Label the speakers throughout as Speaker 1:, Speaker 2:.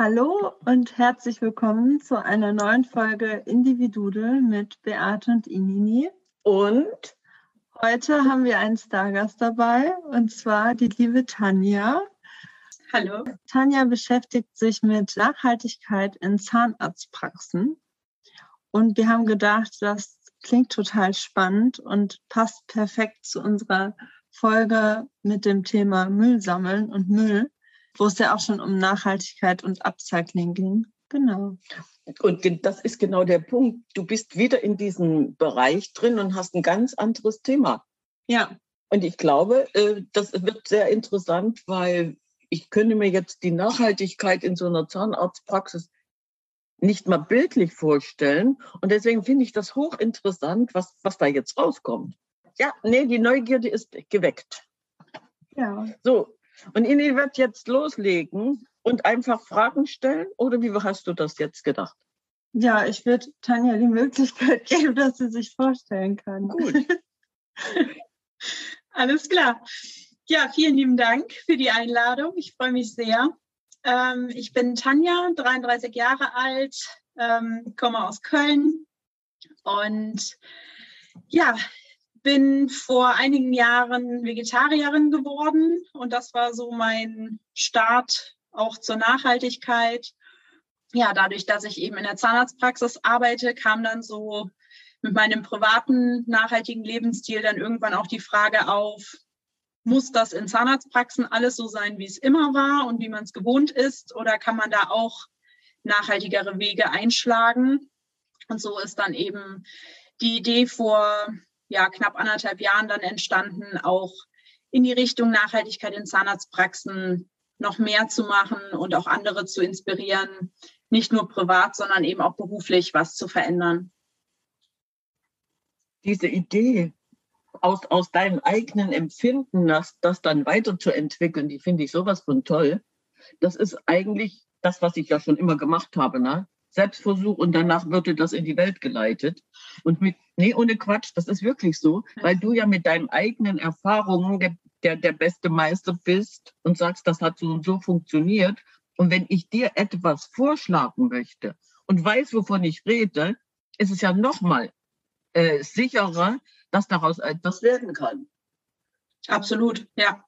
Speaker 1: Hallo und herzlich willkommen zu einer neuen Folge Individudel mit Beate und Inini.
Speaker 2: Und
Speaker 1: heute haben wir einen Stargast dabei und zwar die liebe Tanja.
Speaker 3: Hallo.
Speaker 1: Tanja beschäftigt sich mit Nachhaltigkeit in Zahnarztpraxen und wir haben gedacht, das klingt total spannend und passt perfekt zu unserer Folge mit dem Thema Müll sammeln und Müll wo es ja auch schon um Nachhaltigkeit und Upcycling ging. Genau.
Speaker 2: Und das ist genau der Punkt. Du bist wieder in diesem Bereich drin und hast ein ganz anderes Thema.
Speaker 1: Ja.
Speaker 2: Und ich glaube, äh, das wird sehr interessant, weil ich könnte mir jetzt die Nachhaltigkeit in so einer Zahnarztpraxis nicht mal bildlich vorstellen. Und deswegen finde ich das hochinteressant, was, was da jetzt rauskommt. Ja, nee, die Neugierde ist geweckt.
Speaker 1: Ja.
Speaker 2: So, und Ini wird jetzt loslegen und einfach Fragen stellen oder wie hast du das jetzt gedacht?
Speaker 1: Ja, ich würde Tanja die Möglichkeit geben, dass sie sich vorstellen kann.
Speaker 2: Gut.
Speaker 3: Alles klar. Ja, vielen lieben Dank für die Einladung. Ich freue mich sehr. Ähm, ich bin Tanja, 33 Jahre alt, ähm, komme aus Köln und ja, bin vor einigen Jahren Vegetarierin geworden und das war so mein Start auch zur Nachhaltigkeit. Ja, dadurch, dass ich eben in der Zahnarztpraxis arbeite, kam dann so mit meinem privaten nachhaltigen Lebensstil dann irgendwann auch die Frage auf, muss das in Zahnarztpraxen alles so sein, wie es immer war und wie man es gewohnt ist? Oder kann man da auch nachhaltigere Wege einschlagen? Und so ist dann eben die Idee vor ja, knapp anderthalb Jahren dann entstanden, auch in die Richtung Nachhaltigkeit in Zahnarztpraxen noch mehr zu machen und auch andere zu inspirieren, nicht nur privat, sondern eben auch beruflich was zu verändern.
Speaker 2: Diese Idee aus, aus deinem eigenen Empfinden, das, das dann weiterzuentwickeln, die finde ich sowas von toll. Das ist eigentlich das, was ich ja schon immer gemacht habe. Ne? Selbstversuch und danach würde das in die Welt geleitet. Und mit, nee, ohne Quatsch, das ist wirklich so, weil du ja mit deinen eigenen Erfahrungen der, der, der beste Meister bist und sagst, das hat so und so funktioniert. Und wenn ich dir etwas vorschlagen möchte und weiß, wovon ich rede, ist es ja nochmal äh, sicherer, dass daraus etwas werden kann.
Speaker 3: Absolut, ja.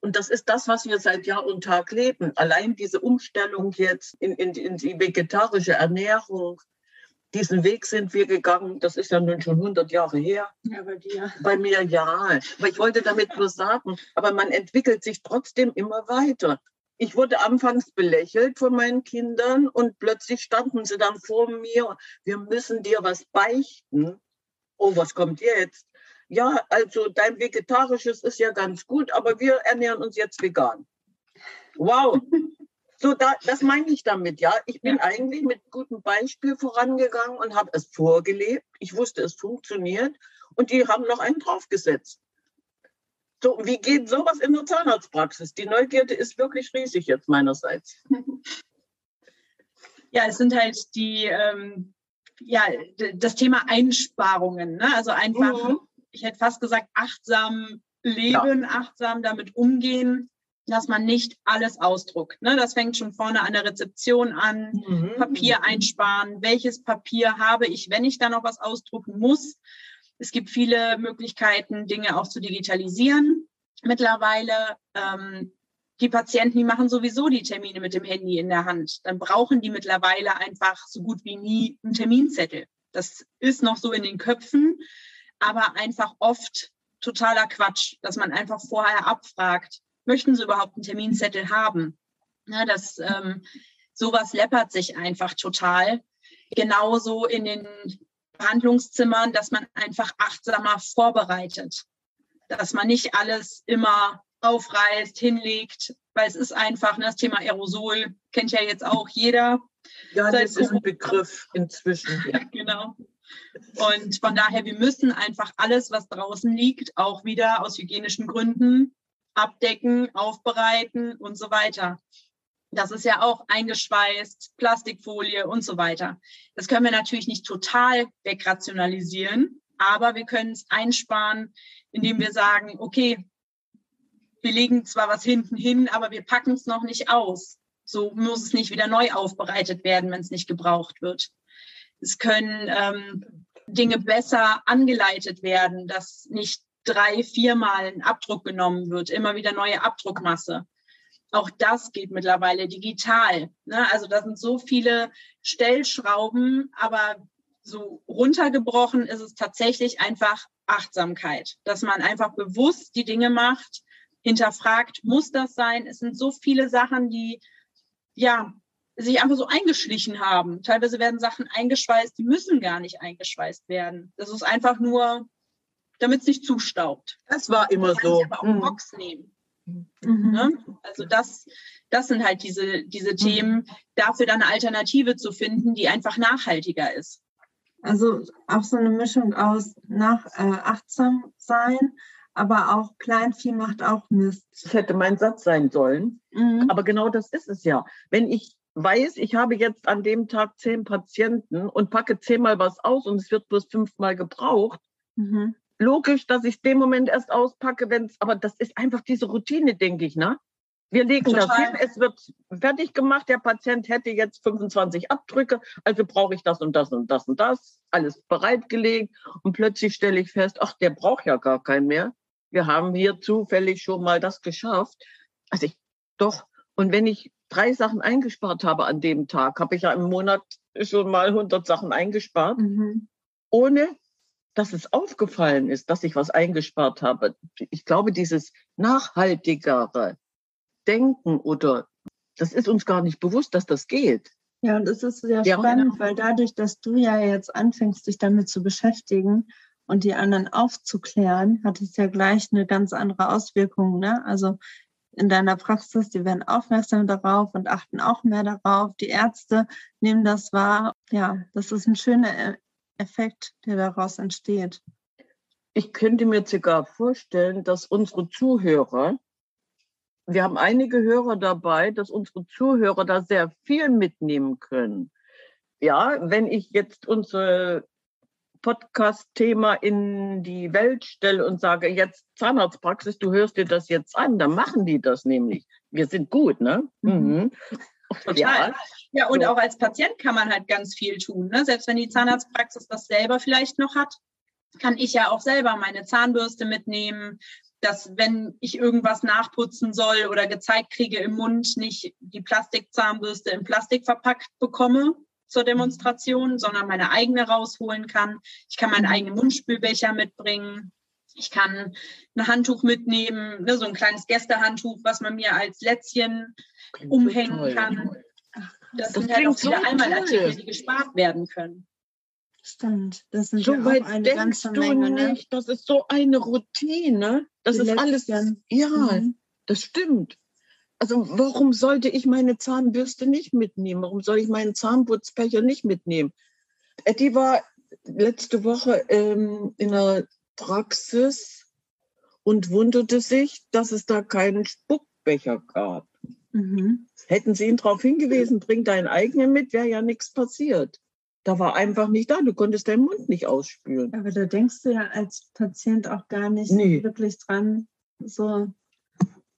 Speaker 2: Und das ist das, was wir seit Jahr und Tag leben. Allein diese Umstellung jetzt in, in, in die vegetarische Ernährung, diesen Weg sind wir gegangen. Das ist ja nun schon 100 Jahre her.
Speaker 3: Ja, bei dir.
Speaker 2: Bei mir ja. Aber ich wollte damit nur sagen, aber man entwickelt sich trotzdem immer weiter. Ich wurde anfangs belächelt von meinen Kindern und plötzlich standen sie dann vor mir. Wir müssen dir was beichten. Oh, was kommt jetzt? Ja, also dein Vegetarisches ist ja ganz gut, aber wir ernähren uns jetzt vegan. Wow. So, da, das meine ich damit, ja. Ich bin ja. eigentlich mit gutem Beispiel vorangegangen und habe es vorgelebt. Ich wusste, es funktioniert und die haben noch einen draufgesetzt. So, wie geht sowas in der Zahnarztpraxis? Die Neugierde ist wirklich riesig jetzt meinerseits.
Speaker 3: Ja, es sind halt die, ähm, ja, das Thema Einsparungen. Ne? Also einfach mhm ich hätte fast gesagt, achtsam leben, ja. achtsam damit umgehen, dass man nicht alles ausdruckt. Ne? Das fängt schon vorne an der Rezeption an, mhm. Papier einsparen. Welches Papier habe ich, wenn ich da noch was ausdrucken muss? Es gibt viele Möglichkeiten, Dinge auch zu digitalisieren. Mittlerweile ähm, die Patienten, die machen sowieso die Termine mit dem Handy in der Hand. Dann brauchen die mittlerweile einfach so gut wie nie einen Terminzettel. Das ist noch so in den Köpfen aber einfach oft totaler Quatsch, dass man einfach vorher abfragt, möchten sie überhaupt einen Terminzettel haben? Ja, das ähm, sowas läppert sich einfach total. Genauso in den Behandlungszimmern, dass man einfach achtsamer vorbereitet, dass man nicht alles immer aufreißt, hinlegt, weil es ist einfach, ne, das Thema Aerosol kennt ja jetzt auch jeder.
Speaker 2: Ja, das ist ein Begriff inzwischen.
Speaker 3: Ja, genau. Und von daher, wir müssen einfach alles, was draußen liegt, auch wieder aus hygienischen Gründen abdecken, aufbereiten und so weiter. Das ist ja auch eingeschweißt, Plastikfolie und so weiter. Das können wir natürlich nicht total wegrationalisieren, aber wir können es einsparen, indem wir sagen, okay, wir legen zwar was hinten hin, aber wir packen es noch nicht aus. So muss es nicht wieder neu aufbereitet werden, wenn es nicht gebraucht wird. Es können ähm, Dinge besser angeleitet werden, dass nicht drei, viermal ein Abdruck genommen wird, immer wieder neue Abdruckmasse. Auch das geht mittlerweile digital. Ne? Also da sind so viele Stellschrauben, aber so runtergebrochen ist es tatsächlich einfach Achtsamkeit, dass man einfach bewusst die Dinge macht, hinterfragt, muss das sein? Es sind so viele Sachen, die ja sich einfach so eingeschlichen haben. Teilweise werden Sachen eingeschweißt, die müssen gar nicht eingeschweißt werden. Das ist einfach nur, damit es nicht zustaubt.
Speaker 2: Das war immer so.
Speaker 3: Aber auch mhm. Box nehmen. Mhm. Ne? Also das, das sind halt diese, diese Themen, dafür dann eine Alternative zu finden, die einfach nachhaltiger ist.
Speaker 1: Also auch so eine Mischung aus nach äh, achtsam sein, aber auch Kleinvieh macht auch Mist.
Speaker 2: Das hätte mein Satz sein sollen. Mhm. Aber genau das ist es ja. Wenn ich weiß, ich habe jetzt an dem Tag zehn Patienten und packe zehnmal was aus und es wird bloß fünfmal gebraucht, mhm. logisch, dass ich es dem Moment erst auspacke, wenn es, aber das ist einfach diese Routine, denke ich, ne? Wir legen Total. das hin, es wird fertig gemacht, der Patient hätte jetzt 25 Abdrücke, also brauche ich das und das und das und das, alles bereitgelegt und plötzlich stelle ich fest, ach, der braucht ja gar keinen mehr. Wir haben hier zufällig schon mal das geschafft. Also ich, doch, und wenn ich drei Sachen eingespart habe an dem Tag, habe ich ja im Monat schon mal 100 Sachen eingespart, mhm. ohne dass es aufgefallen ist, dass ich was eingespart habe. Ich glaube, dieses nachhaltigere Denken oder das ist uns gar nicht bewusst, dass das geht.
Speaker 1: Ja, und es ist sehr ja, spannend, weil dadurch, dass du ja jetzt anfängst, dich damit zu beschäftigen und die anderen aufzuklären, hat es ja gleich eine ganz andere Auswirkung. Ne? Also in deiner Praxis, die werden aufmerksam darauf und achten auch mehr darauf. Die Ärzte nehmen das wahr. Ja, das ist ein schöner e-, Effekt, der daraus entsteht.
Speaker 2: Ich könnte mir sogar vorstellen, dass unsere Zuhörer, wir haben einige Hörer dabei, dass unsere Zuhörer da sehr viel mitnehmen können. Ja, wenn ich jetzt unsere Podcast-Thema in die Welt stelle und sage, jetzt Zahnarztpraxis, du hörst dir das jetzt an, dann machen die das nämlich. Wir sind gut, ne? Mhm.
Speaker 3: mhm. Total. Ja. ja, und so. auch als Patient kann man halt ganz viel tun. Ne? Selbst wenn die Zahnarztpraxis das selber vielleicht noch hat, kann ich ja auch selber meine Zahnbürste mitnehmen, dass wenn ich irgendwas nachputzen soll oder gezeigt kriege im Mund, nicht die Plastikzahnbürste in Plastik verpackt bekomme, zur Demonstration, sondern meine eigene rausholen kann. Ich kann meinen eigenen Mundspülbecher mitbringen. Ich kann ein Handtuch mitnehmen, ne, so ein kleines Gästehandtuch, was man mir als Lätzchen Klingt umhängen so kann. Das, das sind halt auch viele so Einmalartikel, die gespart werden können.
Speaker 1: Stimmt, das sind
Speaker 2: so ja weit eine denkst ganze Menge. Du ne? nicht, das ist so eine Routine. Das die ist alles. Ja, mhm. das stimmt. Also warum sollte ich meine Zahnbürste nicht mitnehmen? Warum soll ich meinen Zahnputzbecher nicht mitnehmen? Eddie war letzte Woche ähm, in der Praxis und wunderte sich, dass es da keinen Spuckbecher gab. Mhm. Hätten sie ihn darauf hingewiesen, bring deinen eigenen mit, wäre ja nichts passiert. Da war einfach nicht da, du konntest deinen Mund nicht ausspülen.
Speaker 1: Aber da denkst du ja als Patient auch gar nicht nee. wirklich dran, so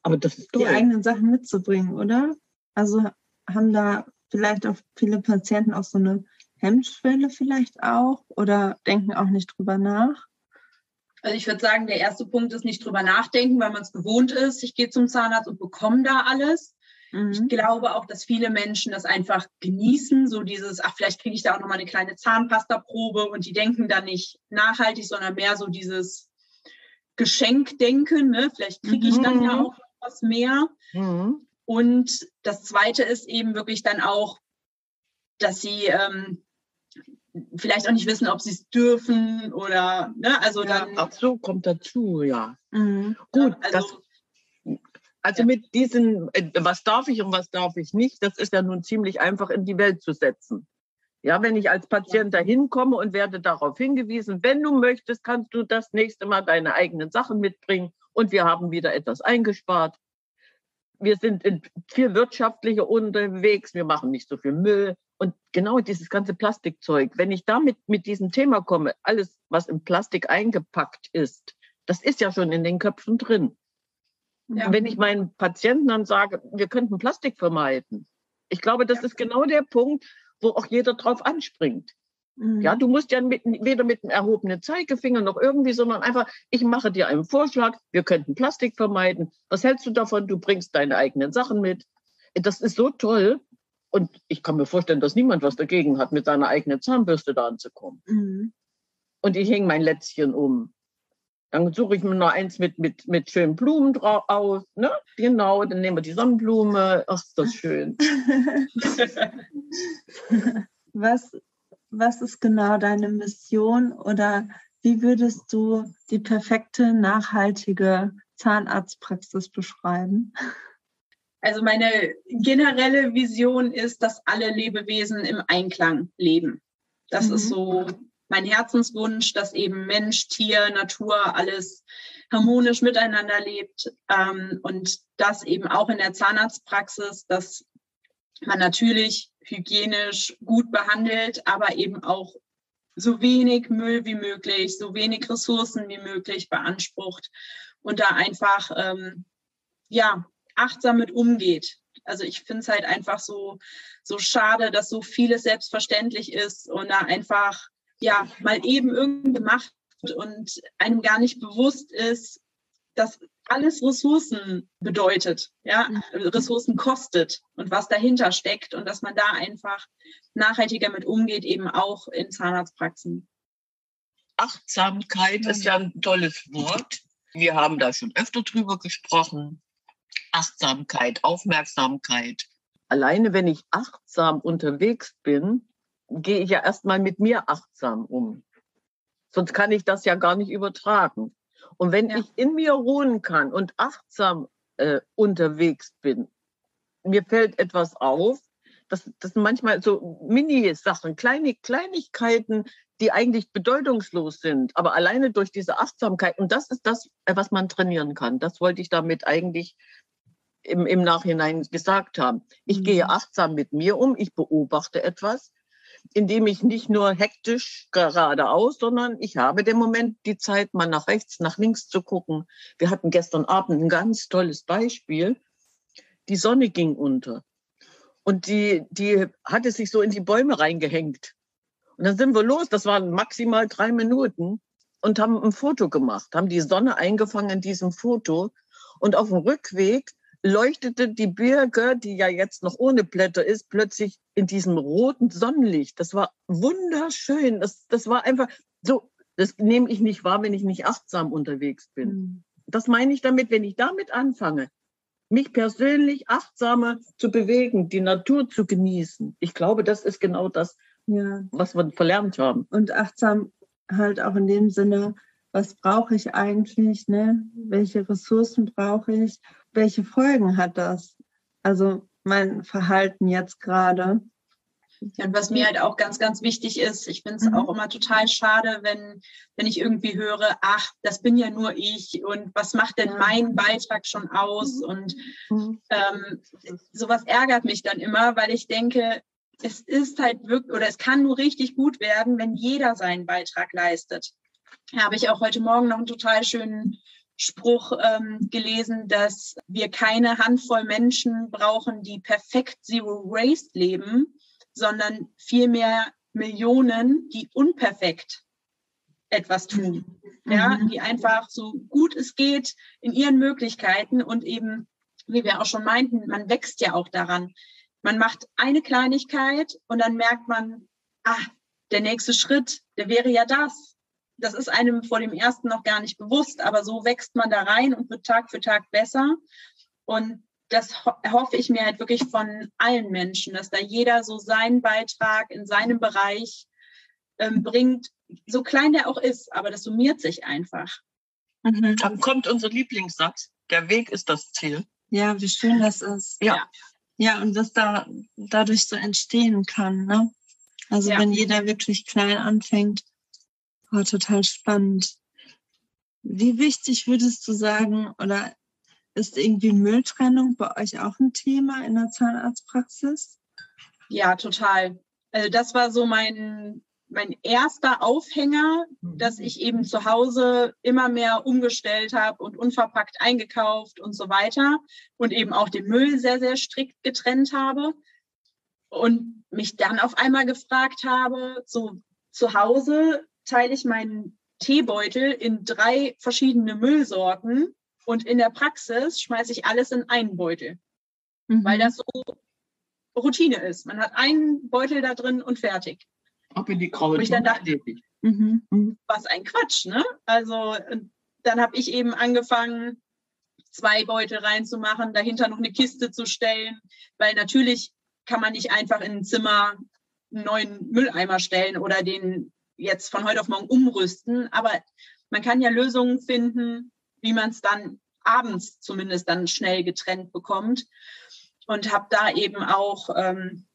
Speaker 2: aber das ist
Speaker 1: toll. Die eigenen Sachen mitzubringen, oder? Also haben da vielleicht auch viele Patienten auch so eine Hemmschwelle vielleicht auch oder denken auch nicht drüber nach?
Speaker 3: Also ich würde sagen, der erste Punkt ist nicht drüber nachdenken, weil man es gewohnt ist. Ich gehe zum Zahnarzt und bekomme da alles. Mhm. Ich glaube auch, dass viele Menschen das einfach genießen, so dieses, ach, vielleicht kriege ich da auch nochmal eine kleine Zahnpastaprobe und die denken da nicht nachhaltig, sondern mehr so dieses Geschenkdenken. Ne? Vielleicht kriege ich mhm. dann ja auch aus mehr. Mhm. Und das Zweite ist eben wirklich dann auch, dass sie ähm, vielleicht auch nicht wissen, ob sie es dürfen oder, ne, also
Speaker 2: ja,
Speaker 3: dann.
Speaker 2: Ach so, kommt dazu, ja. Mhm. Gut, also, das, also ja. mit diesen, äh, was darf ich und was darf ich nicht, das ist ja nun ziemlich einfach in die Welt zu setzen. Ja, wenn ich als Patient dahin komme und werde darauf hingewiesen, wenn du möchtest, kannst du das nächste Mal deine eigenen Sachen mitbringen und wir haben wieder etwas eingespart. Wir sind viel wirtschaftlicher unterwegs, wir machen nicht so viel Müll und genau dieses ganze Plastikzeug. Wenn ich damit mit diesem Thema komme, alles, was in Plastik eingepackt ist, das ist ja schon in den Köpfen drin. Ja. Wenn ich meinen Patienten dann sage, wir könnten Plastik vermeiden, ich glaube, das ja. ist genau der Punkt, wo auch jeder drauf anspringt. Mhm. Ja, du musst ja mit, weder mit einem erhobenen Zeigefinger noch irgendwie, sondern einfach, ich mache dir einen Vorschlag, wir könnten Plastik vermeiden. Was hältst du davon? Du bringst deine eigenen Sachen mit. Das ist so toll. Und ich kann mir vorstellen, dass niemand was dagegen hat, mit seiner eigenen Zahnbürste da anzukommen. Mhm. Und ich hänge mein Lätzchen um. Dann suche ich mir noch eins mit, mit, mit schönen Blumen drauf aus. Ne? Genau, dann nehmen wir die Sonnenblume. Ach, ist das schön.
Speaker 1: was, was ist genau deine Mission oder wie würdest du die perfekte, nachhaltige Zahnarztpraxis beschreiben?
Speaker 3: Also meine generelle Vision ist, dass alle Lebewesen im Einklang leben. Das mhm. ist so mein Herzenswunsch, dass eben Mensch, Tier, Natur, alles harmonisch miteinander lebt ähm, und das eben auch in der Zahnarztpraxis, dass man natürlich hygienisch gut behandelt, aber eben auch so wenig Müll wie möglich, so wenig Ressourcen wie möglich beansprucht und da einfach ähm, ja achtsam mit umgeht. Also ich finde es halt einfach so so schade, dass so vieles selbstverständlich ist und da einfach ja mal eben irgendwie gemacht und einem gar nicht bewusst ist, dass alles Ressourcen bedeutet, ja, mhm. Ressourcen kostet und was dahinter steckt und dass man da einfach nachhaltiger mit umgeht, eben auch in Zahnarztpraxen.
Speaker 2: Achtsamkeit ist ja ein tolles Wort. Wir haben da schon öfter drüber gesprochen. Achtsamkeit, Aufmerksamkeit. Alleine wenn ich achtsam unterwegs bin, gehe ich ja erstmal mit mir achtsam um. Sonst kann ich das ja gar nicht übertragen. Und wenn ja. ich in mir ruhen kann und achtsam äh, unterwegs bin, mir fällt etwas auf, das, das sind manchmal so Mini-Sachen, kleine Kleinigkeiten, die eigentlich bedeutungslos sind, aber alleine durch diese Achtsamkeit, und das ist das, was man trainieren kann. Das wollte ich damit eigentlich im, im Nachhinein gesagt haben. Ich mhm. gehe achtsam mit mir um, ich beobachte etwas indem ich nicht nur hektisch geradeaus, sondern ich habe den Moment die Zeit, mal nach rechts, nach links zu gucken. Wir hatten gestern Abend ein ganz tolles Beispiel. Die Sonne ging unter und die, die hatte sich so in die Bäume reingehängt. Und dann sind wir los, das waren maximal drei Minuten und haben ein Foto gemacht, haben die Sonne eingefangen in diesem Foto. Und auf dem Rückweg leuchtete die Birke, die ja jetzt noch ohne Blätter ist, plötzlich in diesem roten Sonnenlicht. Das war wunderschön. Das, das war einfach so, das nehme ich nicht wahr, wenn ich nicht achtsam unterwegs bin. Mhm. Das meine ich damit, wenn ich damit anfange, mich persönlich achtsamer zu bewegen, die Natur zu genießen. Ich glaube, das ist genau das, ja. was wir verlernt haben.
Speaker 1: Und achtsam halt auch in dem Sinne, was brauche ich eigentlich, ne? welche Ressourcen brauche ich, welche Folgen hat das? Also mein Verhalten jetzt gerade.
Speaker 3: und was mir halt auch ganz, ganz wichtig ist, ich finde es mhm. auch immer total schade, wenn, wenn ich irgendwie höre, ach, das bin ja nur ich und was macht denn mein Beitrag schon aus? Mhm. Und mhm. ähm, sowas ärgert mich dann immer, weil ich denke, es ist halt wirklich, oder es kann nur richtig gut werden, wenn jeder seinen Beitrag leistet habe ich auch heute Morgen noch einen total schönen Spruch ähm, gelesen, dass wir keine Handvoll Menschen brauchen, die perfekt Zero Waste leben, sondern vielmehr Millionen, die unperfekt etwas tun. Mhm. Ja, die einfach so gut es geht in ihren Möglichkeiten und eben, wie wir auch schon meinten, man wächst ja auch daran. Man macht eine Kleinigkeit und dann merkt man, ah, der nächste Schritt, der wäre ja das das ist einem vor dem ersten noch gar nicht bewusst, aber so wächst man da rein und wird Tag für Tag besser. Und das ho hoffe ich mir halt wirklich von allen Menschen, dass da jeder so seinen Beitrag in seinem Bereich ähm, bringt, so klein der auch ist, aber das summiert sich einfach.
Speaker 2: Mhm. Dann kommt unser Lieblingssatz, der Weg ist das Ziel.
Speaker 1: Ja, wie schön das ist.
Speaker 2: Ja.
Speaker 1: Ja, und was da dadurch so entstehen kann, ne? Also
Speaker 3: Ja.
Speaker 1: wenn jeder wirklich klein anfängt, war total spannend. Wie wichtig würdest du sagen, oder ist irgendwie Mülltrennung bei euch auch ein Thema in der Zahnarztpraxis?
Speaker 3: Ja, total. Also das war so mein, mein erster Aufhänger, dass ich eben zu Hause immer mehr umgestellt habe und unverpackt eingekauft und so weiter und eben auch den Müll sehr, sehr strikt getrennt habe und mich dann auf einmal gefragt habe, so zu Hause teile ich meinen Teebeutel in drei verschiedene Müllsorten und in der Praxis schmeiße ich alles in einen Beutel, weil das so Routine ist. Man hat einen Beutel da drin und fertig.
Speaker 2: Ab in die graue
Speaker 3: Wo ich dann dachte-
Speaker 2: erledigt.
Speaker 1: Mhm.
Speaker 3: was ein Quatsch, ne? Also dann habe ich eben angefangen, zwei Beutel reinzumachen, dahinter noch eine Kiste zu stellen, weil natürlich kann man nicht einfach in ein Zimmer einen neuen Mülleimer stellen oder den jetzt von heute auf morgen umrüsten, aber man kann ja Lösungen finden, wie man es dann abends zumindest dann schnell getrennt bekommt und habe da eben auch ähm,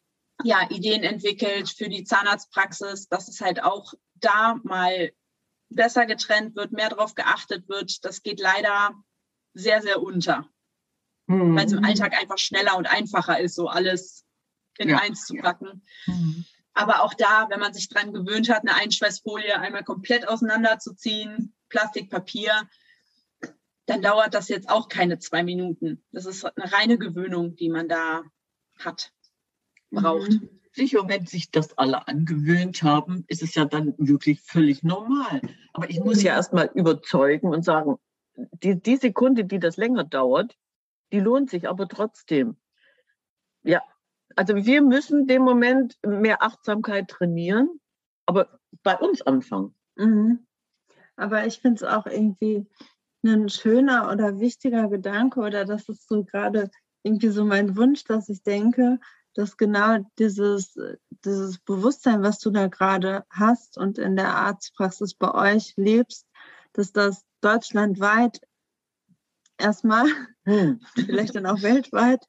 Speaker 3: ja, Ideen entwickelt für die Zahnarztpraxis, dass es halt auch da mal besser getrennt wird, mehr darauf geachtet wird. Das geht leider sehr, sehr unter,
Speaker 2: Mhm.
Speaker 3: weil es im Alltag einfach schneller und einfacher ist, so alles in
Speaker 2: Ja.
Speaker 3: eins zu packen.
Speaker 2: Mhm.
Speaker 3: Aber auch da, wenn man sich dran gewöhnt hat, eine Einschweißfolie einmal komplett auseinanderzuziehen, Plastik, Papier, dann dauert das jetzt auch keine zwei Minuten. Das ist eine reine Gewöhnung, die man da hat, braucht.
Speaker 1: Mhm.
Speaker 2: Sicher, wenn sich das alle angewöhnt haben, ist es ja dann wirklich völlig normal. Aber ich muss ja erstmal überzeugen und sagen, die, die Sekunde, die das länger dauert, die lohnt sich aber trotzdem. Ja, also wir müssen dem Moment mehr Achtsamkeit trainieren, aber bei uns anfangen.
Speaker 1: Mhm. Aber ich finde es auch irgendwie ein schöner oder wichtiger Gedanke oder das ist so gerade irgendwie so mein Wunsch, dass ich denke, dass genau dieses, dieses Bewusstsein, was du da gerade hast und in der Arztpraxis bei euch lebst, dass das deutschlandweit erstmal
Speaker 2: Hm.
Speaker 1: vielleicht dann auch weltweit.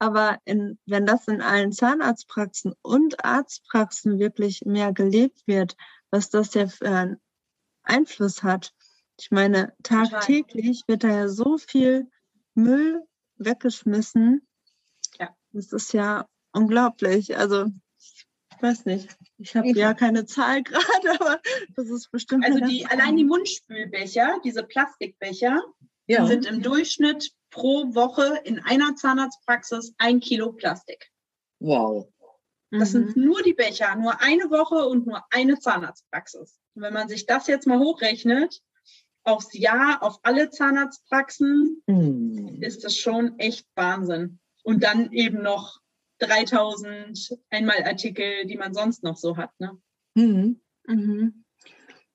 Speaker 1: Aber in, wenn das in allen Zahnarztpraxen und Arztpraxen wirklich mehr gelebt wird, was das ja für einen Einfluss hat. Ich meine, tagtäglich wird da ja so viel Müll weggeschmissen.
Speaker 3: Ja.
Speaker 1: Das ist ja unglaublich. Also, ich weiß nicht. Ich habe ja keine Zahl gerade, aber das ist bestimmt.
Speaker 3: Also die, allein die Mundspülbecher, diese Plastikbecher,
Speaker 2: Ja.
Speaker 3: sind im Durchschnitt pro Woche in einer Zahnarztpraxis ein Kilo Plastik.
Speaker 2: Wow.
Speaker 3: Das
Speaker 1: Mhm.
Speaker 3: sind nur die Becher, nur eine Woche und nur eine Zahnarztpraxis. Und wenn man sich das jetzt mal hochrechnet, aufs Jahr, auf alle Zahnarztpraxen,
Speaker 2: Hm.
Speaker 3: ist das schon echt Wahnsinn. Und dann eben noch 3000 Einmalartikel, die man sonst noch so hat. Ne?
Speaker 2: Hm.
Speaker 1: Mhm.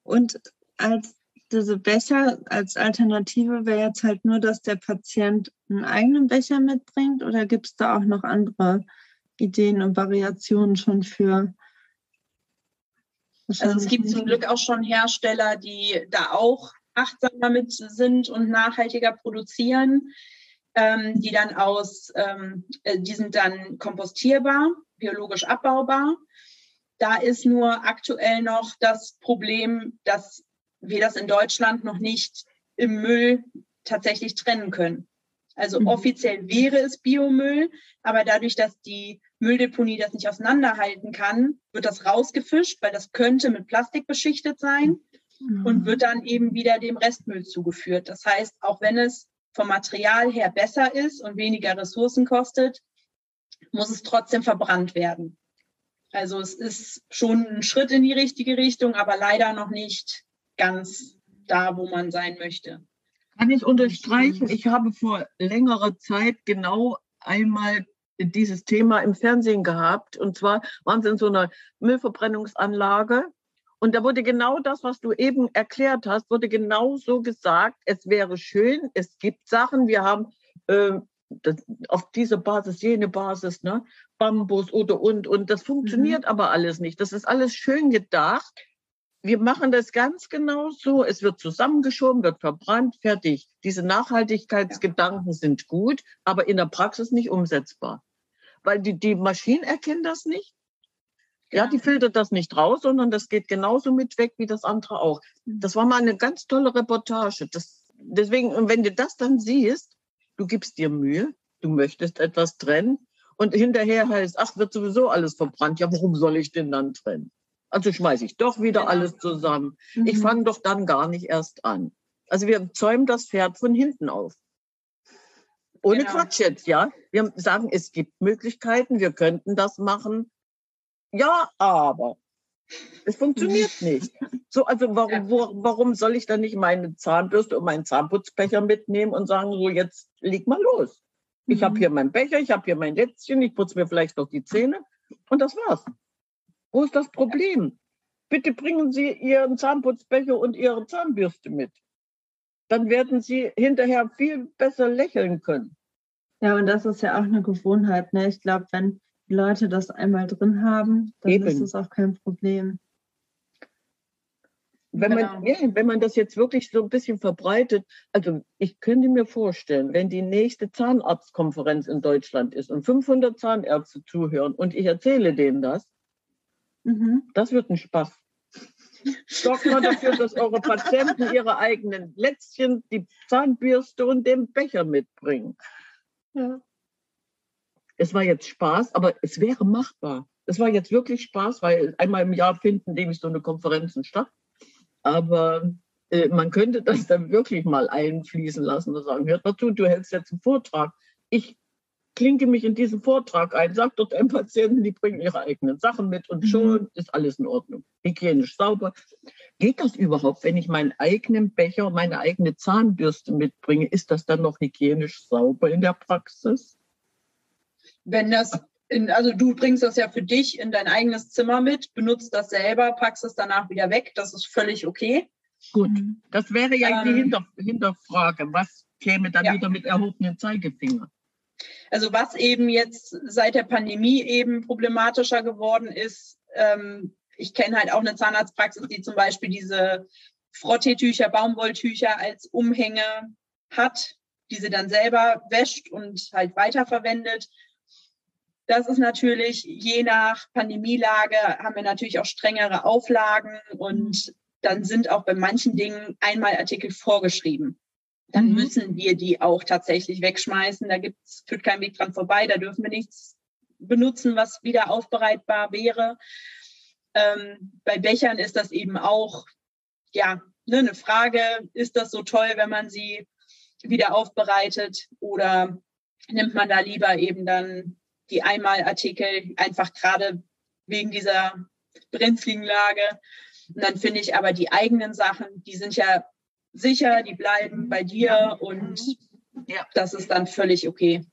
Speaker 1: Und als diese Becher als Alternative wäre jetzt halt nur, dass der Patient einen eigenen Becher mitbringt oder gibt es da auch noch andere Ideen und Variationen schon für?
Speaker 3: Also es gibt zum Glück auch schon Hersteller, die da auch achtsam damit sind und nachhaltiger produzieren, ähm, die dann aus, ähm, äh, die sind dann kompostierbar, biologisch abbaubar. Da ist nur aktuell noch das Problem, dass wir das in Deutschland noch nicht im Müll tatsächlich trennen können. Also
Speaker 1: Mhm.
Speaker 3: offiziell wäre es Biomüll, aber dadurch, dass die Mülldeponie das nicht auseinanderhalten kann, wird das rausgefischt, weil das könnte mit Plastik beschichtet sein und wird dann eben wieder dem Restmüll zugeführt. Das heißt, auch wenn es vom Material her besser ist und weniger Ressourcen kostet, muss es trotzdem verbrannt werden. Also es ist schon ein Schritt in die richtige Richtung, aber leider noch nicht ganz da, wo man sein möchte.
Speaker 2: Kann ich unterstreichen. Ich habe vor längerer Zeit genau einmal dieses Thema im Fernsehen gehabt. Und zwar waren sie in so einer Müllverbrennungsanlage. Und da wurde genau das, was du eben erklärt hast, wurde genau so gesagt. Es wäre schön, es gibt Sachen. Wir haben äh, das, auf diese Basis, jene Basis, ne? Bambus oder und und. Das funktioniert mhm. aber alles nicht. Das ist alles schön gedacht. Wir machen das ganz genau so. Es wird zusammengeschoben, wird verbrannt, fertig. Diese Nachhaltigkeitsgedanken sind gut, aber in der Praxis nicht umsetzbar. Weil die, die Maschinen erkennen das nicht. Ja, die filtert das nicht raus, sondern das geht genauso mit weg wie das andere auch. Mhm. Das war mal eine ganz tolle Reportage. Das, deswegen, wenn du das dann siehst, du gibst dir Mühe, du möchtest etwas trennen und hinterher heißt, ach, wird sowieso alles verbrannt. Ja, warum soll ich denn dann trennen? Also schmeiße ich doch wieder genau. alles zusammen. Mhm. Ich fange doch dann gar nicht erst an. Also wir zäumen das Pferd von hinten auf. Ohne genau. Quatsch jetzt, ja. Wir sagen, es gibt Möglichkeiten, wir könnten das machen. Ja, aber es funktioniert nicht. So, also warum, wo, warum soll ich dann nicht meine Zahnbürste und meinen Zahnputzbecher mitnehmen und sagen, so jetzt leg mal los. Ich mhm. habe hier meinen Becher, ich habe hier mein Lätzchen, ich putze mir vielleicht noch die Zähne und das war's. Wo ist das Problem? Bitte bringen Sie Ihren Zahnputzbecher und Ihre Zahnbürste mit. Dann werden Sie hinterher viel besser lächeln können.
Speaker 1: Ja, und das ist ja auch eine Gewohnheit. Ne? Ich glaube, wenn Leute das einmal drin haben, dann Eben. ist es auch kein Problem.
Speaker 2: Wenn man, genau. ja, wenn man das jetzt wirklich so ein bisschen verbreitet, also ich könnte mir vorstellen, wenn die nächste Zahnarztkonferenz in Deutschland ist und 500 Zahnärzte zuhören und ich erzähle denen das, mhm. das wird ein Spaß. Sorgt mal dafür, dass eure Patienten ihre eigenen Lätzchen, die Zahnbürste und den Becher mitbringen. Ja es war jetzt Spaß, aber es wäre machbar. Es war jetzt wirklich Spaß, weil einmal im Jahr finden nämlich so eine Konferenzen statt. Aber äh, man könnte das dann wirklich mal einfließen lassen und sagen, hört mal zu, du hältst jetzt einen Vortrag. Ich klinke mich in diesen Vortrag ein, sag dort einem Patienten, die bringen ihre eigenen Sachen mit und schon mhm. ist alles in Ordnung. Hygienisch sauber. Geht das überhaupt, wenn ich meinen eigenen Becher, meine eigene Zahnbürste mitbringe? Ist das dann noch hygienisch sauber in der Praxis?
Speaker 3: wenn das in, also du bringst das ja für dich in dein eigenes Zimmer mit, benutzt das selber, packst es danach wieder weg, das ist völlig okay.
Speaker 2: Gut, mhm. das wäre ja ähm, die Hinter, Hinterfrage. Was käme dann ja. wieder mit erhobenen Zeigefinger?
Speaker 3: Also was eben jetzt seit der Pandemie eben problematischer geworden ist, ähm, ich kenne halt auch eine Zahnarztpraxis, die zum Beispiel diese Frotteetücher, Baumwolltücher als Umhänge hat, die sie dann selber wäscht und halt weiterverwendet. Das ist natürlich, je nach Pandemielage, haben wir natürlich auch strengere Auflagen und dann sind auch bei manchen Dingen Einmalartikel vorgeschrieben. Dann mhm. müssen wir die auch tatsächlich wegschmeißen. Da gibt's, führt kein Weg dran vorbei. Da dürfen wir nichts benutzen, was wieder aufbereitbar wäre. Ähm, bei Bechern ist das eben auch, ja, ne, eine Frage. Ist das so toll, wenn man sie wieder aufbereitet oder nimmt man da lieber eben dann die Einmalartikel, einfach gerade wegen dieser brenzligen Lage. Und dann finde ich aber die eigenen Sachen, die sind ja sicher, die bleiben bei dir und ja. das ist dann völlig okay.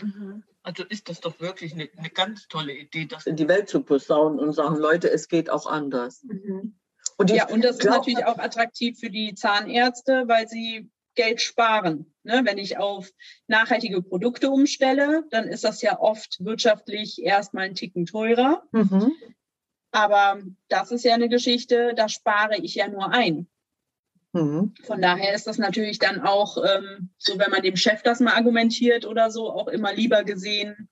Speaker 2: Mhm. Also ist das doch wirklich eine, eine, ganz tolle Idee, das in die Welt zu posaunen und sagen, Leute, es geht auch anders.
Speaker 3: Mhm. Und ja, und das ist natürlich auch attraktiv für die Zahnärzte, weil sie Geld sparen. Ne? Wenn ich auf nachhaltige Produkte umstelle, dann ist das ja oft wirtschaftlich erstmal ein Ticken teurer. Mhm. Aber das ist ja eine Geschichte, da spare ich ja nur ein. Mhm. Von daher ist das natürlich dann auch, ähm, so wenn man dem Chef das mal argumentiert oder so, auch immer lieber gesehen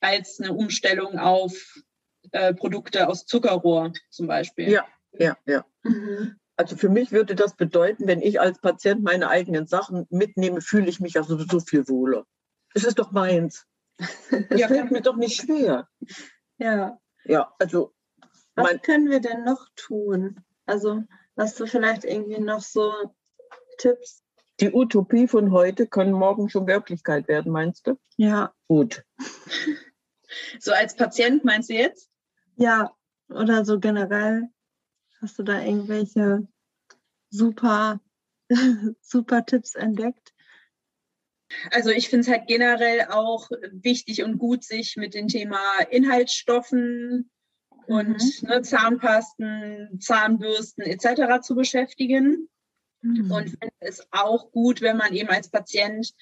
Speaker 3: als eine Umstellung auf äh, Produkte aus Zuckerrohr zum Beispiel.
Speaker 2: Ja, ja, ja. Mhm. Also für mich würde das bedeuten, wenn ich als Patient meine eigenen Sachen mitnehme, fühle ich mich ja sowieso viel wohler. Es ist doch meins. Es ja, fällt mir doch nicht schwer.
Speaker 1: Ja.
Speaker 2: Ja, also.
Speaker 1: Was können wir denn noch tun? Also hast du vielleicht irgendwie noch so Tipps?
Speaker 2: Die Utopie von heute kann morgen schon Wirklichkeit werden, meinst du?
Speaker 1: Ja.
Speaker 2: Gut.
Speaker 3: So als Patient meinst du jetzt?
Speaker 1: Ja, oder so generell. Hast du da irgendwelche super, super Tipps entdeckt?
Speaker 3: Also ich finde es halt generell auch wichtig und gut, sich mit dem Thema Inhaltsstoffen und mhm. ne, Zahnpasten, Zahnbürsten etc. zu beschäftigen. Mhm. Und finde es auch gut, wenn man eben als Patient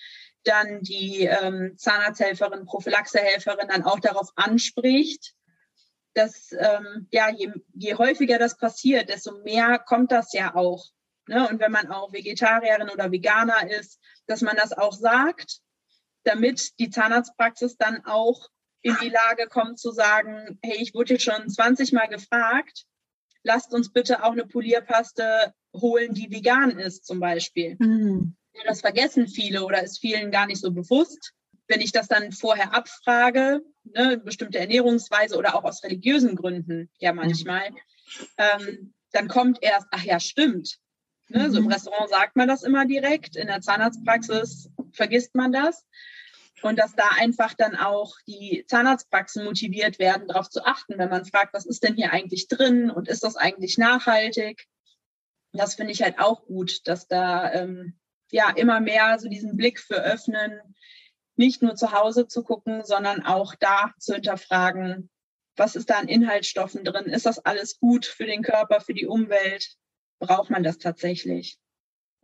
Speaker 3: dann die ähm, Zahnarzthelferin, Prophylaxehelferin dann auch darauf anspricht, dass ähm, ja, je, je häufiger das passiert, desto mehr kommt das ja auch. Ne? Und wenn man auch Vegetarierin oder Veganer ist, dass man das auch sagt, damit die Zahnarztpraxis dann auch in die Lage kommt zu sagen, hey, ich wurde jetzt schon 20 Mal gefragt, lasst uns bitte auch eine Polierpaste holen, die vegan ist zum Beispiel. Mhm. Das vergessen viele oder ist vielen gar nicht so bewusst. Wenn ich das dann vorher abfrage, ne, bestimmte Ernährungsweise oder auch aus religiösen Gründen, ja manchmal, mhm. ähm, dann kommt erst, ach ja, stimmt. Ne, mhm. So im mhm. Restaurant sagt man das immer direkt, in der Zahnarztpraxis vergisst man das. Und dass da einfach dann auch die Zahnarztpraxen motiviert werden, darauf zu achten, wenn man fragt, was ist denn hier eigentlich drin und ist das eigentlich nachhaltig? Das finde ich halt auch gut, dass da ähm, ja immer mehr so diesen Blick für öffnen, nicht nur zu Hause zu gucken, sondern auch da zu hinterfragen, was ist da an Inhaltsstoffen drin? Ist das alles gut für den Körper, für die Umwelt? Braucht man das tatsächlich?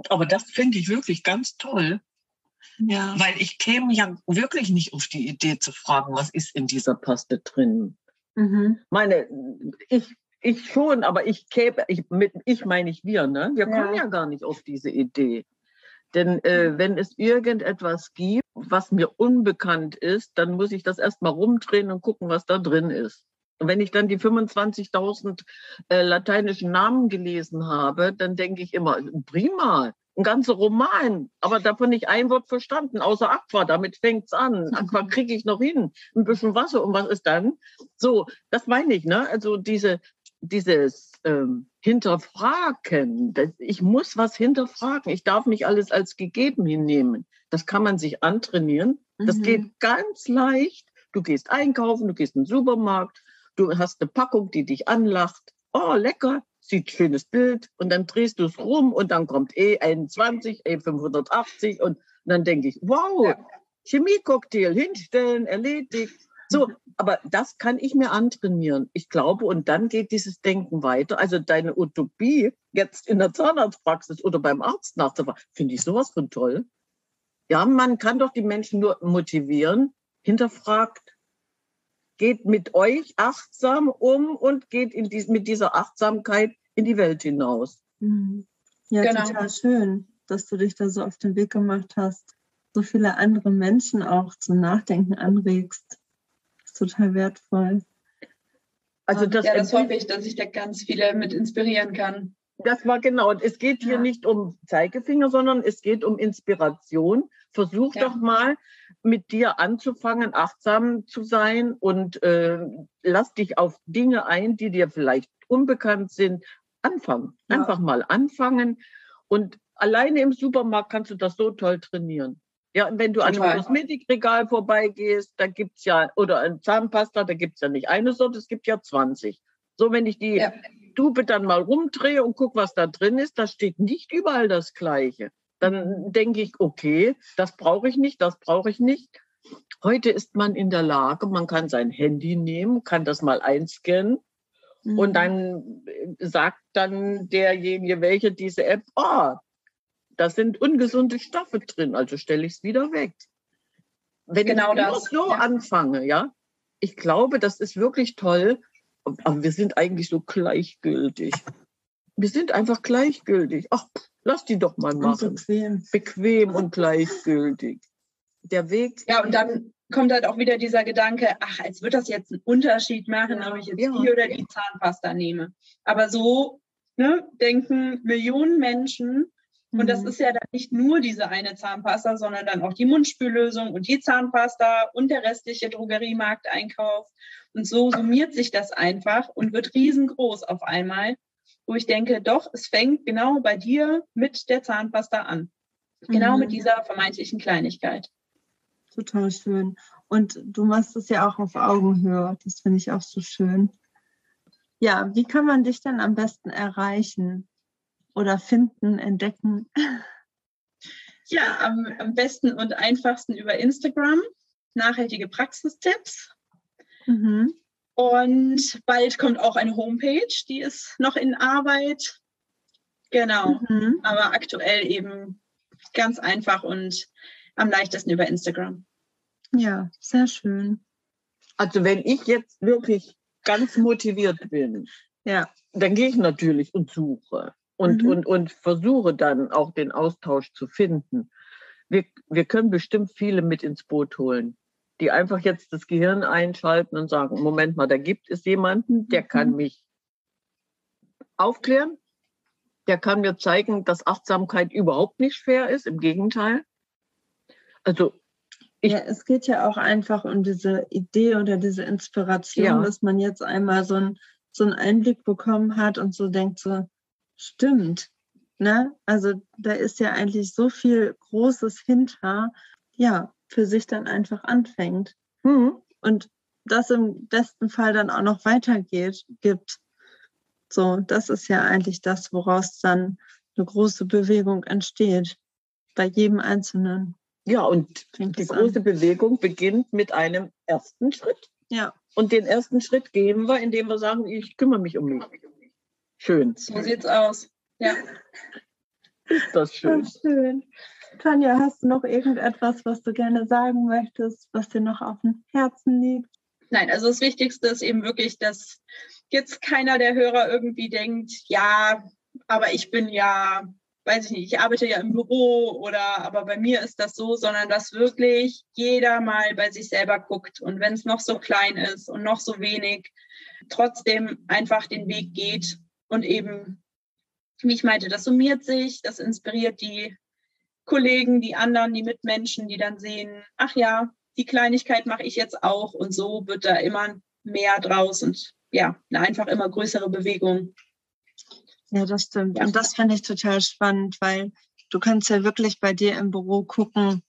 Speaker 2: Aber das finde ich wirklich ganz toll. Ja. Weil ich käme ja wirklich nicht auf die Idee zu fragen, was ist in dieser Paste drin. Mhm. Meine, ich, ich schon, aber ich käme, ich, mit, ich meine ich wir, ne? Wir kommen ja gar nicht auf diese Idee. Denn äh, wenn es irgendetwas gibt, was mir unbekannt ist, dann muss ich das erstmal rumdrehen und gucken, was da drin ist. Und wenn ich dann die 25.000 äh, lateinischen Namen gelesen habe, dann denke ich immer, prima, ein ganzer Roman, aber davon nicht ein Wort verstanden, außer Aqua, damit fängt's an. Aqua kriege ich noch hin, ein bisschen Wasser und was ist dann? So, das meine ich, ne? Also diese, dieses ähm, Hinterfragen, das, ich muss was hinterfragen, ich darf nicht alles als gegeben hinnehmen. Das kann man sich antrainieren, das mhm. geht ganz leicht. Du gehst einkaufen, du gehst in den Supermarkt, du hast eine Packung, die dich anlacht. Oh, lecker, sieht schönes Bild und dann drehst du es rum und dann kommt E21, E580 und, dann denke ich, wow, ja. Chemiecocktail hinstellen, erledigt. So, aber das kann ich mir antrainieren. Ich glaube, und dann geht dieses Denken weiter. Also deine Utopie, jetzt in der Zahnarztpraxis oder beim Arzt nachzufragen, finde ich sowas von toll. Ja, man kann doch die Menschen nur motivieren, hinterfragt, geht mit euch achtsam um und geht in dies, mit dieser Achtsamkeit in die Welt hinaus.
Speaker 1: Mhm. Ja, genau. total schön, dass du dich da so auf den Weg gemacht hast. So viele andere Menschen auch zum Nachdenken anregst. Das ist total wertvoll.
Speaker 3: Also das, ja, das hoffe ich, dass ich da ganz viele mit inspirieren kann.
Speaker 2: Das war genau. Es geht hier ja. nicht um Zeigefinger, sondern es geht um Inspiration. Versuch ja. doch mal mit dir anzufangen, achtsam zu sein und äh, lass dich auf Dinge ein, die dir vielleicht unbekannt sind. Anfangen. Ja. Einfach mal anfangen. Und alleine im Supermarkt kannst du das so toll trainieren. Ja, wenn du an einem Kosmetikregal vorbeigehst, da gibt's ja, oder ein Zahnpasta, da gibt's ja nicht eine Sorte, es gibt ja 20. So, wenn ich die ja. Tube dann mal rumdrehe und gucke, was da drin ist, da steht nicht überall das Gleiche. Dann denke ich, okay, das brauche ich nicht, das brauche ich nicht. Heute ist man in der Lage, man kann sein Handy nehmen, kann das mal einscannen mhm. und dann sagt dann derjenige, welche diese App, oh, da sind ungesunde Stoffe drin, also stelle ich es wieder weg. Wenn genau ich das. so ja. anfange, ja, ich glaube, das ist wirklich toll, aber wir sind eigentlich so gleichgültig. Wir sind einfach gleichgültig. Ach, lass die doch mal machen. Und bequem. Bequem und gleichgültig. Der Weg.
Speaker 3: Ja, und dann kommt halt auch wieder dieser Gedanke, ach, als wird das jetzt einen Unterschied machen, ja, ob ich jetzt ja. die oder die Zahnpasta nehme. Aber so ne, denken Millionen Menschen. Und das mhm. ist ja dann nicht nur diese eine Zahnpasta, sondern dann auch die Mundspüllösung und die Zahnpasta und der restliche Drogeriemarkteinkauf. Und so summiert sich das einfach und wird riesengroß auf einmal, wo ich denke, doch, es fängt genau bei dir mit der Zahnpasta an. Genau mhm. mit dieser vermeintlichen Kleinigkeit.
Speaker 1: Total schön. Und du machst es ja auch auf Augenhöhe. Das finde ich auch so schön. Ja, wie kann man dich denn am besten erreichen oder finden, entdecken?
Speaker 3: Ja, am, am besten und einfachsten über Instagram. Nachhaltige Praxistipps. Mhm. Und bald kommt auch eine Homepage, die ist noch in Arbeit. Genau. Mhm. Aber aktuell eben ganz einfach und am leichtesten über Instagram.
Speaker 1: Ja, sehr schön.
Speaker 2: Also wenn ich jetzt wirklich ganz motiviert bin, ja. dann gehe ich natürlich und suche und, mhm. und, und versuche dann auch den Austausch zu finden. Wir, wir können bestimmt viele mit ins Boot holen, die einfach jetzt das Gehirn einschalten und sagen, Moment mal, da gibt es jemanden, der mhm. kann mich aufklären, der kann mir zeigen, dass Achtsamkeit überhaupt nicht schwer ist, im Gegenteil.
Speaker 1: Also ich, ja, es geht ja auch einfach um diese Idee oder diese Inspiration, ja. dass man jetzt einmal so, ein, so einen Einblick bekommen hat und so denkt, so stimmt. Ne? Also da ist ja eigentlich so viel Großes hinter, ja, für sich dann einfach anfängt. Mhm. Und das im besten Fall dann auch noch weitergeht, gibt. So, das ist ja eigentlich das, woraus dann eine große Bewegung entsteht. Bei jedem Einzelnen.
Speaker 2: Ja, und die große an. Bewegung beginnt mit einem ersten Schritt.
Speaker 1: Ja.
Speaker 2: Und den ersten Schritt gehen wir, indem wir sagen, ich kümmere mich um mich. Schön.
Speaker 3: So sieht's aus. Ja.
Speaker 2: Ist das schön. Das
Speaker 1: schön. Tanja, hast du noch irgendetwas, was du gerne sagen möchtest, was dir noch auf dem Herzen liegt?
Speaker 3: Nein, also das Wichtigste ist eben wirklich, dass jetzt keiner der Hörer irgendwie denkt, ja, aber ich bin ja weiß ich nicht, ich arbeite ja im Büro oder aber bei mir ist das so, sondern dass wirklich jeder mal bei sich selber guckt und wenn es noch so klein ist und noch so wenig, trotzdem einfach den Weg geht und eben, wie ich meinte, das summiert sich, das inspiriert die Kollegen, die anderen, die Mitmenschen, die dann sehen, ach ja, die Kleinigkeit mache ich jetzt auch und so wird da immer mehr draus und ja, eine einfach immer größere Bewegung.
Speaker 1: Ja, das stimmt. Ja. Und das finde ich total spannend, weil du kannst ja wirklich bei dir im Büro gucken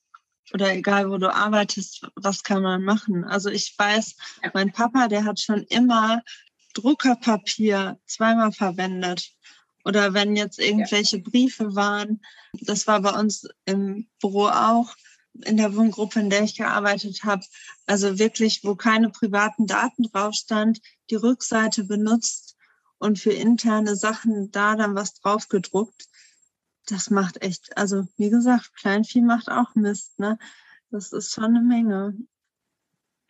Speaker 1: oder egal wo du arbeitest, was kann man machen. Also ich weiß, ja. mein Papa, der hat schon immer Druckerpapier zweimal verwendet. Oder wenn jetzt irgendwelche ja. Briefe waren, das war bei uns im Büro auch, in der Wohngruppe, in der ich gearbeitet habe, also wirklich, wo keine privaten Daten drauf stand, die Rückseite benutzt und für interne Sachen da dann was drauf gedruckt. Das macht echt, also wie gesagt, Kleinvieh macht auch Mist, ne? Das ist schon eine Menge.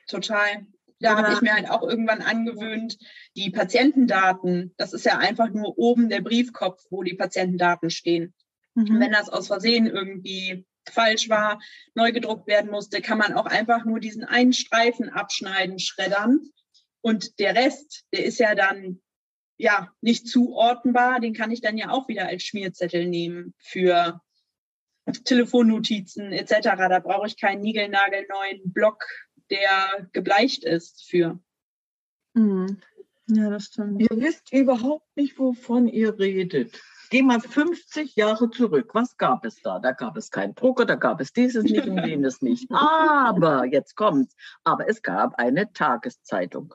Speaker 3: Total. Da habe ich mir halt auch irgendwann angewöhnt, die Patientendaten, das ist ja einfach nur oben der Briefkopf, wo die Patientendaten stehen. Mhm. Wenn das aus Versehen irgendwie falsch war, neu gedruckt werden musste, kann man auch einfach nur diesen einen Streifen abschneiden, schreddern. Und der Rest, der ist ja dann ja nicht zuordnenbar, den kann ich dann ja auch wieder als Schmierzettel nehmen für Telefonnotizen etc. Da brauche ich keinen niegelnagelneuen Block, der gebleicht ist für.
Speaker 1: Mhm. Ja, das stimmt.
Speaker 2: Ihr wisst überhaupt nicht, wovon ihr redet. Geh mal 50 Jahre zurück. Was gab es da? Da gab es keinen Drucker, da gab es dieses nicht und jenes nicht. Aber, jetzt kommt's, aber es gab eine Tageszeitung.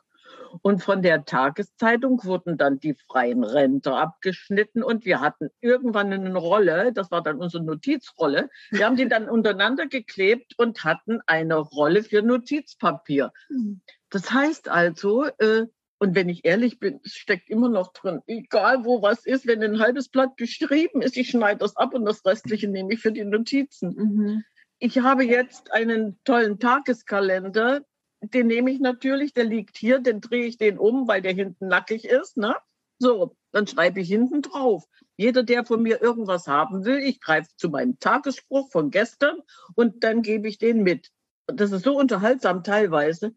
Speaker 2: Und von der Tageszeitung wurden dann die freien Rente abgeschnitten und wir hatten irgendwann eine Rolle, das war dann unsere Notizrolle. Wir haben die dann untereinander geklebt und hatten eine Rolle für Notizpapier. Mhm. Das heißt also, äh, und wenn ich ehrlich bin, es steckt immer noch drin. Egal wo was ist, wenn ein halbes Blatt geschrieben ist, ich schneide das ab und das restliche nehme ich für die Notizen. Mhm. Ich habe jetzt einen tollen Tageskalender, den nehme ich natürlich, der liegt hier, den drehe ich den um, weil der hinten nackig ist. Ne? So, dann schreibe ich hinten drauf. Jeder, der von mir irgendwas haben will, ich greife zu meinem Tagesspruch von gestern und dann gebe ich den mit. Das ist so unterhaltsam teilweise.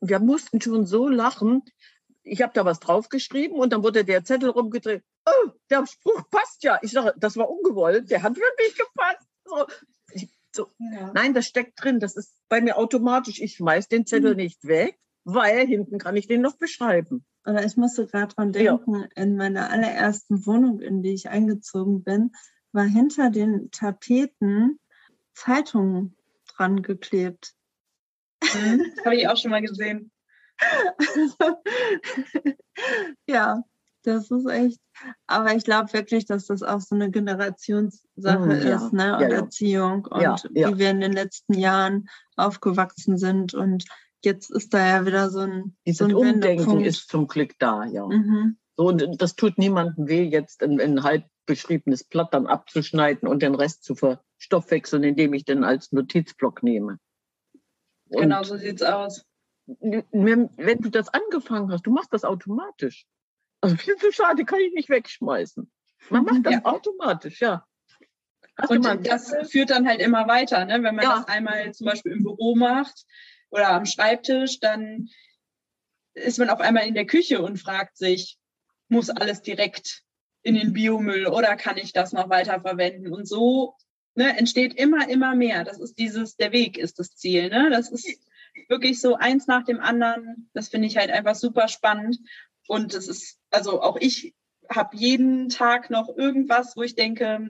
Speaker 2: Wir mussten schon so lachen. Ich habe da was draufgeschrieben und dann wurde der Zettel rumgedreht. Oh, der Spruch passt ja. Ich sage, das war ungewollt. Der hat wirklich gepasst. So, so. Ja. Nein, das steckt drin. Das ist bei mir automatisch. Ich schmeiß den Zettel mhm. nicht weg, weil hinten kann ich den noch beschreiben.
Speaker 1: Oder ich musste gerade dran denken, ja. in meiner allerersten Wohnung, in die ich eingezogen bin, war hinter den Tapeten Zeitungen dran geklebt.
Speaker 3: Mhm. Habe ich auch schon mal gesehen.
Speaker 1: ja, das ist echt. Aber ich glaube wirklich, dass das auch so eine Generationssache mm, ja. ist, ne? Und ja, ja. Erziehung und wie wir in den letzten Jahren aufgewachsen sind. Und jetzt ist da ja wieder so ein,
Speaker 2: Dieses
Speaker 1: so ein
Speaker 2: Umdenken ist zum Glück da, ja. Mhm. So, und das tut niemandem weh, jetzt ein, ein halb beschriebenes Blatt dann abzuschneiden und den Rest zu verstoffwechseln, indem ich den als Notizblock nehme.
Speaker 3: Und genau so sieht's aus.
Speaker 2: Wenn du das angefangen hast, du machst das automatisch. Also viel zu schade, kann ich nicht wegschmeißen. Man macht das ja. automatisch, ja.
Speaker 3: Hast und das führt dann halt immer weiter, ne? wenn man ja. das einmal zum Beispiel im Büro macht oder am Schreibtisch, dann ist man auf einmal in der Küche und fragt sich, muss alles direkt in den Biomüll oder kann ich das noch weiter verwenden? Und so ne, entsteht immer, immer mehr. Das ist dieses, der Weg ist das Ziel. Ne? Das ist wirklich so eins nach dem anderen. Das finde ich halt einfach super spannend. Und es ist, also auch ich habe jeden Tag noch irgendwas, wo ich denke,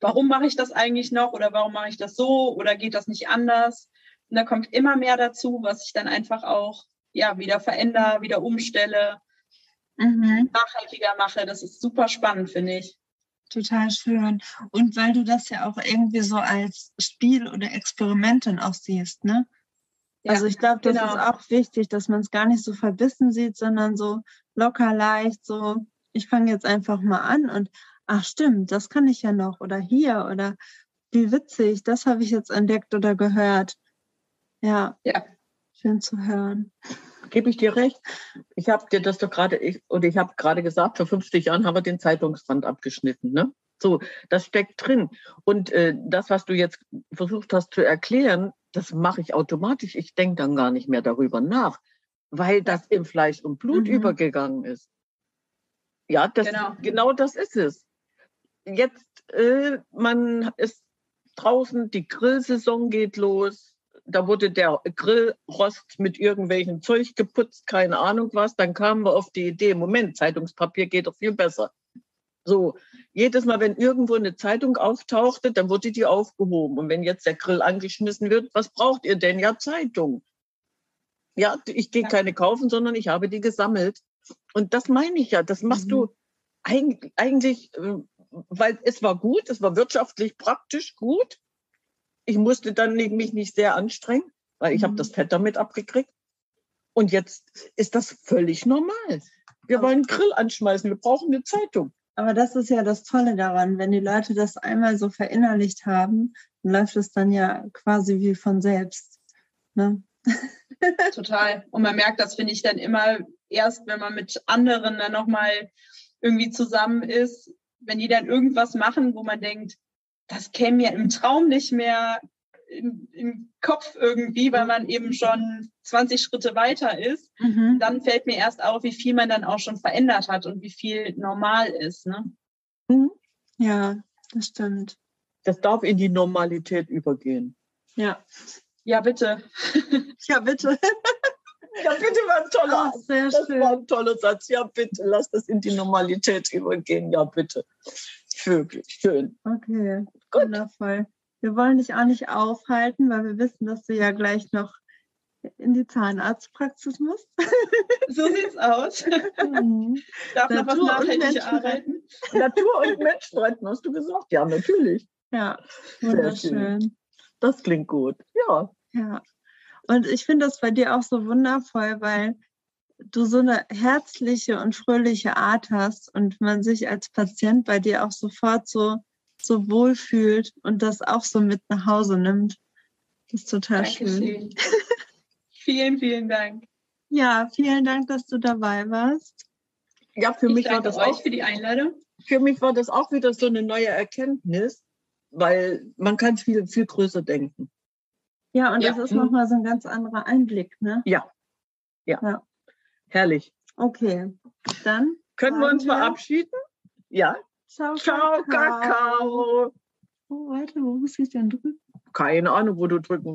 Speaker 3: warum mache ich das eigentlich noch oder warum mache ich das so oder geht das nicht anders? Und da kommt immer mehr dazu, was ich dann einfach auch ja wieder verändere, wieder umstelle, mhm. nachhaltiger mache. Das ist super spannend, finde ich.
Speaker 1: Total schön. Und weil du das ja auch irgendwie so als Spiel oder Experiment dann auch siehst, ne? Ja, also ich glaube, das genau. ist auch wichtig, dass man es gar nicht so verbissen sieht, sondern so locker leicht, so ich fange jetzt einfach mal an und ach stimmt, das kann ich ja noch oder hier oder wie witzig, das habe ich jetzt entdeckt oder gehört. Ja. Ja. Schön zu hören.
Speaker 2: Gebe ich dir recht. Ich habe dir das doch gerade, ich, oder ich habe gerade gesagt, vor 50 Jahren haben wir den Zeitungsrand abgeschnitten. Ne? So, das steckt drin. Und äh, das, was du jetzt versucht hast zu erklären, das mache ich automatisch. Ich denke dann gar nicht mehr darüber nach, weil das im Fleisch und Blut mhm. übergegangen ist. Ja, das, genau. genau das ist es. Jetzt, äh, man ist draußen, die Grillsaison geht los. Da wurde der Grillrost mit irgendwelchen Zeug geputzt, keine Ahnung was. Dann kamen wir auf die Idee, Moment, Zeitungspapier geht doch viel besser. So, jedes Mal, wenn irgendwo eine Zeitung auftauchte, dann wurde die aufgehoben. Und wenn jetzt der Grill angeschmissen wird, was braucht ihr denn? Ja, Zeitung. Ja, ich gehe keine kaufen, sondern ich habe die gesammelt. Und das meine ich ja, das machst mhm. du eigentlich, äh, weil es war gut, es war wirtschaftlich praktisch gut. Ich musste dann mich nicht sehr anstrengen, weil ich mhm. habe das Fett damit abgekriegt. Und jetzt ist das völlig normal. Wir wollen einen Grill anschmeißen, wir brauchen eine Zeitung.
Speaker 1: Aber das ist ja das Tolle daran, wenn die Leute das einmal so verinnerlicht haben, dann läuft es dann ja quasi wie von selbst. Ne?
Speaker 3: Total. Und man merkt das, finde ich, dann immer erst, wenn man mit anderen dann nochmal irgendwie zusammen ist, wenn die dann irgendwas machen, wo man denkt, das käme mir im Traum nicht mehr im Kopf irgendwie, weil man eben schon 20 Schritte weiter ist, mhm. dann fällt mir erst auf, wie viel man dann auch schon verändert hat und wie viel normal ist. Ne?
Speaker 1: Mhm. Ja, das stimmt.
Speaker 2: Das darf in die Normalität übergehen.
Speaker 3: Ja. Ja, bitte.
Speaker 1: ja, bitte.
Speaker 2: Ja, bitte war ein toller, Ach, sehr das schön. war ein toller Satz. Ja, bitte, lass das in die Normalität übergehen. Ja, bitte. Wirklich, schön.
Speaker 1: Okay, Gut. wundervoll. Wir wollen dich auch nicht aufhalten, weil wir wissen, dass du ja gleich noch in die Zahnarztpraxis musst.
Speaker 3: so sieht's aus. Mhm. Darf Natur noch was nachhaltig arbeiten?
Speaker 2: Natur und Mensch retten, hast du gesagt? Ja, natürlich.
Speaker 1: Ja, wunderschön.
Speaker 2: Das klingt gut. Ja.
Speaker 1: Ja. Und ich finde das bei dir auch so wundervoll, weil du so eine herzliche und fröhliche Art hast und man sich als Patient bei dir auch sofort so so wohl fühlt und das auch so mit nach Hause nimmt. Das ist total Dankeschön. schön.
Speaker 3: vielen, vielen Dank.
Speaker 1: Ja, vielen Dank, dass du dabei warst.
Speaker 2: Ja, für ich mich war das auch
Speaker 3: für die Einladung.
Speaker 2: Für mich war das auch wieder so eine neue Erkenntnis, weil man kann viel, viel größer denken.
Speaker 1: Ja, und ja. das ist nochmal so ein ganz anderer Einblick, ne?
Speaker 2: Ja. Ja. ja. Herrlich.
Speaker 1: Okay. Dann.
Speaker 2: Können wir uns verabschieden? Ja.
Speaker 1: Ciao, Ciao Kakao. Kakao. Oh, warte, wo muss ich denn drücken?
Speaker 2: Keine Ahnung, wo du drücken